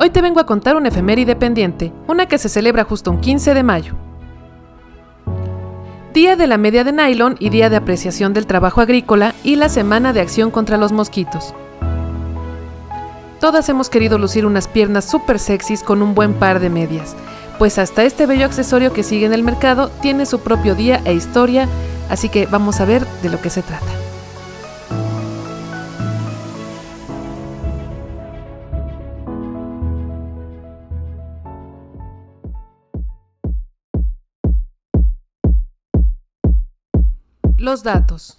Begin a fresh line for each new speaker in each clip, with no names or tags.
Hoy te vengo a contar una efeméride pendiente, una que se celebra justo un 15 de mayo. Día de la media de nylon y Día de apreciación del trabajo agrícola y la Semana de acción contra los mosquitos. Todas hemos querido lucir unas piernas super sexys con un buen par de medias, pues hasta este bello accesorio que sigue en el mercado tiene su propio día e historia, así que vamos a ver de lo que se trata. Datos.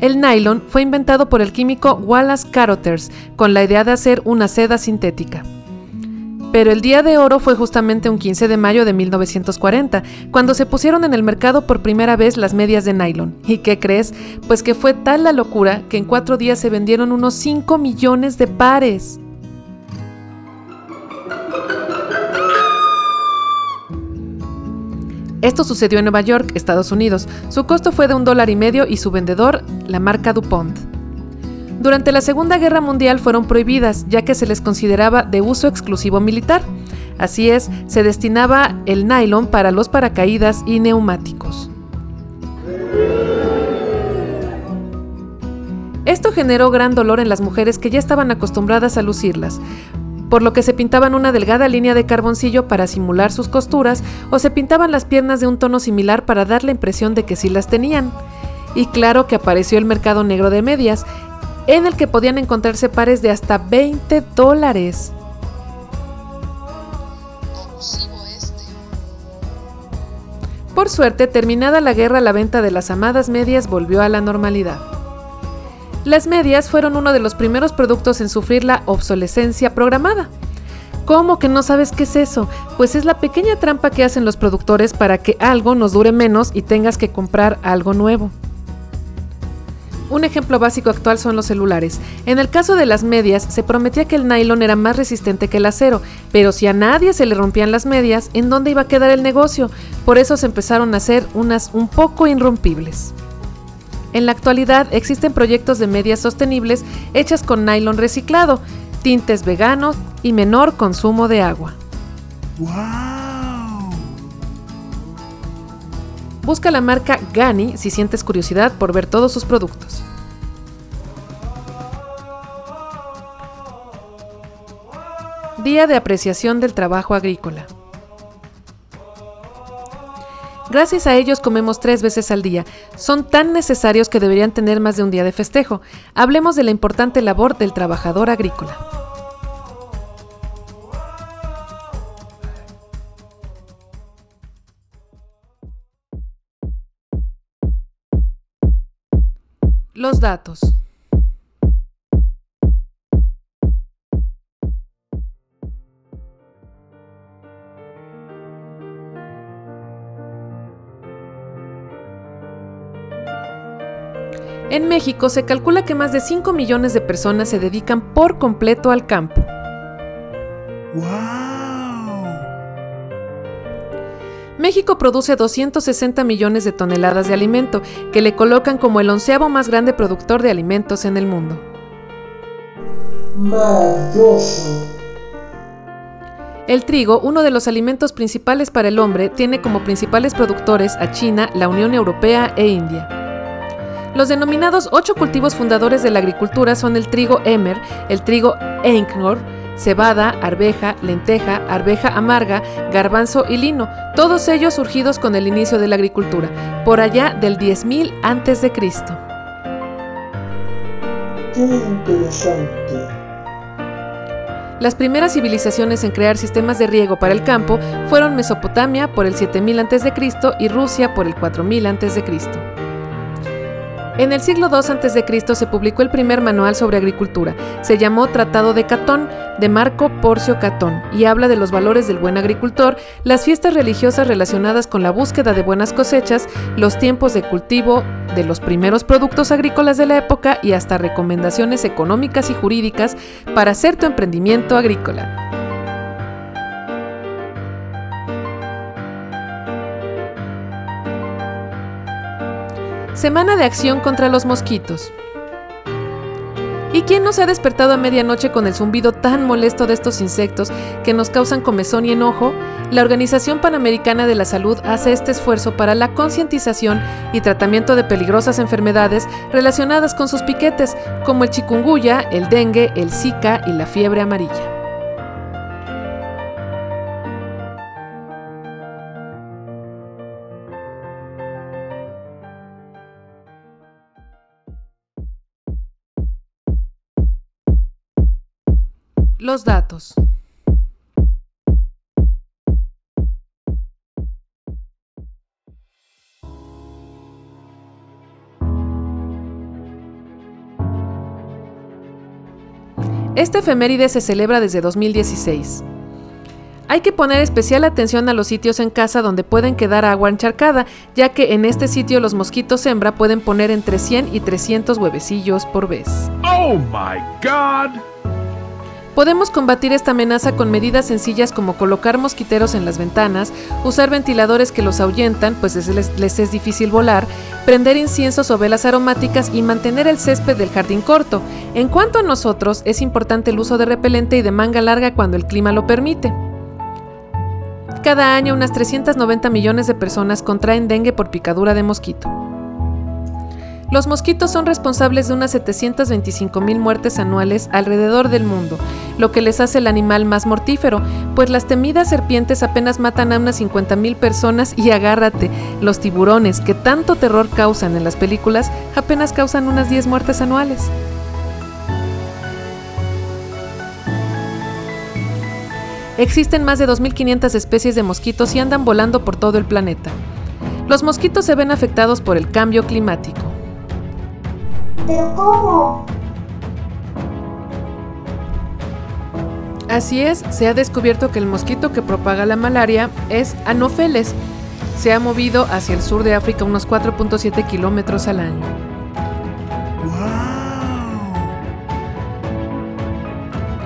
El nylon fue inventado por el químico Wallace Carothers con la idea de hacer una seda sintética. Pero el día de oro fue justamente un 15 de mayo de 1940, cuando se pusieron en el mercado por primera vez las medias de nylon. ¿Y qué crees? Pues que fue tal la locura que en cuatro días se vendieron unos 5 millones de pares. Esto sucedió en Nueva York, Estados Unidos. Su costo fue de un dólar y medio y su vendedor, la marca DuPont. Durante la Segunda Guerra Mundial fueron prohibidas, ya que se les consideraba de uso exclusivo militar. Así es, se destinaba el nylon para los paracaídas y neumáticos. Esto generó gran dolor en las mujeres que ya estaban acostumbradas a lucirlas, por lo que se pintaban una delgada línea de carboncillo para simular sus costuras o se pintaban las piernas de un tono similar para dar la impresión de que sí las tenían. Y claro que apareció el mercado negro de medias, en el que podían encontrarse pares de hasta 20 dólares. Por suerte, terminada la guerra, la venta de las amadas medias volvió a la normalidad. Las medias fueron uno de los primeros productos en sufrir la obsolescencia programada. ¿Cómo que no sabes qué es eso? Pues es la pequeña trampa que hacen los productores para que algo nos dure menos y tengas que comprar algo nuevo. Un ejemplo básico actual son los celulares. En el caso de las medias, se prometía que el nylon era más resistente que el acero, pero si a nadie se le rompían las medias, ¿en dónde iba a quedar el negocio? Por eso se empezaron a hacer unas un poco irrompibles. En la actualidad existen proyectos de medias sostenibles hechas con nylon reciclado, tintes veganos y menor consumo de agua. Busca la marca Gani si sientes curiosidad por ver todos sus productos. Día de apreciación del trabajo agrícola. Gracias a ellos comemos tres veces al día. Son tan necesarios que deberían tener más de un día de festejo. Hablemos de la importante labor del trabajador agrícola. Los datos. En México se calcula que más de 5 millones de personas se dedican por completo al campo. México produce 260 millones de toneladas de alimento, que le colocan como el onceavo más grande productor de alimentos en el mundo. El trigo, uno de los alimentos principales para el hombre, tiene como principales productores a China, la Unión Europea e India. Los denominados ocho cultivos fundadores de la agricultura son el trigo Emmer, el trigo Einknor, cebada, arveja, lenteja, arveja amarga, garbanzo y lino, todos ellos surgidos con el inicio de la agricultura, por allá del 10.000 antes de Cristo.
Qué interesante.
Las primeras civilizaciones en crear sistemas de riego para el campo fueron Mesopotamia por el 7000 a.C. y Rusia por el 4000 a.C. En el siglo II a.C. se publicó el primer manual sobre agricultura. Se llamó Tratado de Catón, de Marco Porcio Catón, y habla de los valores del buen agricultor, las fiestas religiosas relacionadas con la búsqueda de buenas cosechas, los tiempos de cultivo de los primeros productos agrícolas de la época y hasta recomendaciones económicas y jurídicas para hacer tu emprendimiento agrícola. Semana de acción contra los mosquitos. ¿Y quién nos ha despertado a medianoche con el zumbido tan molesto de estos insectos que nos causan comezón y enojo? La Organización Panamericana de la Salud hace este esfuerzo para la concientización y tratamiento de peligrosas enfermedades relacionadas con sus piquetes, como el chikungunya, el dengue, el zika y la fiebre amarilla. Los datos. Este efeméride se celebra desde 2016. Hay que poner especial atención a los sitios en casa donde pueden quedar agua encharcada, ya que en este sitio los mosquitos hembra pueden poner entre 100 y 300 huevecillos por vez. ¡Oh my god! Podemos combatir esta amenaza con medidas sencillas como colocar mosquiteros en las ventanas, usar ventiladores que los ahuyentan, pues les, es difícil volar, prender inciensos o velas aromáticas y mantener el césped del jardín corto. En cuanto a nosotros, es importante el uso de repelente y de manga larga cuando el clima lo permite. Cada año unas 390 millones de personas contraen dengue por picadura de mosquito. Los mosquitos son responsables de unas 725 mil muertes anuales alrededor del mundo, lo que les hace el animal más mortífero, pues las temidas serpientes apenas matan a unas 50 mil personas y agárrate, los tiburones que tanto terror causan en las películas apenas causan unas 10 muertes anuales. Existen más de 2.500 especies de mosquitos y andan volando por todo el planeta. Los mosquitos se ven afectados por el cambio climático. ¿Pero cómo? Así es, se ha descubierto que el mosquito que propaga la malaria es Anopheles. Se ha movido hacia el sur de África unos 4.7 kilómetros al año.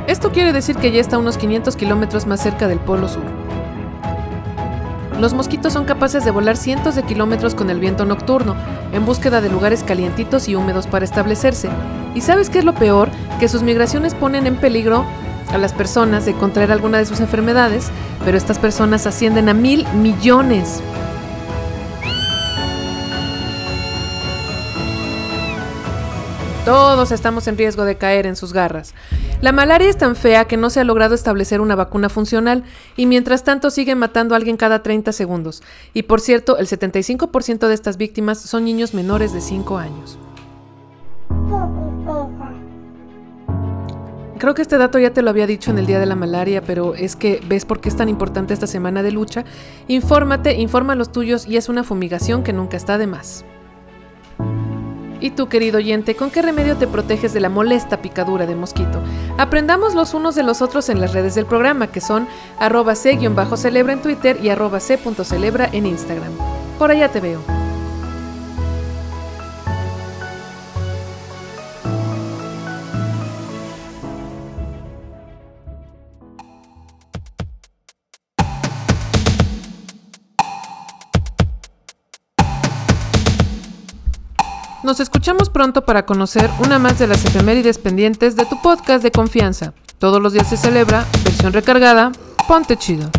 Esto quiere decir que ya está unos 500 kilómetros más cerca del Polo Sur. Los mosquitos son capaces de volar cientos de kilómetros con el viento nocturno, en búsqueda de lugares calientitos y húmedos para establecerse. ¿Y sabes qué es lo peor? Que sus migraciones ponen en peligro a las personas de contraer alguna de sus enfermedades, pero estas personas ascienden a mil millones. Todos estamos en riesgo de caer en sus garras. La malaria es tan fea que no se ha logrado establecer una vacuna funcional y mientras tanto sigue matando a alguien cada 30 segundos. Y por cierto, el 75% de estas víctimas son niños menores de 5 años. Creo que este dato ya te lo había dicho en el Día de la Malaria, pero es que ves por qué es tan importante esta semana de lucha. Infórmate, informa a los tuyos y es una fumigación que nunca está de más. ¿Y tú, querido oyente, con qué remedio te proteges de la molesta picadura de mosquito? Aprendamos los unos de los otros en las redes del programa, que son arroba c-celebra en Twitter y arroba c.celebra en Instagram. Por allá te veo. Nos escuchamos pronto para conocer una más de las efemérides pendientes de tu podcast de confianza. Todos los días se celebra, versión recargada, ponte chido.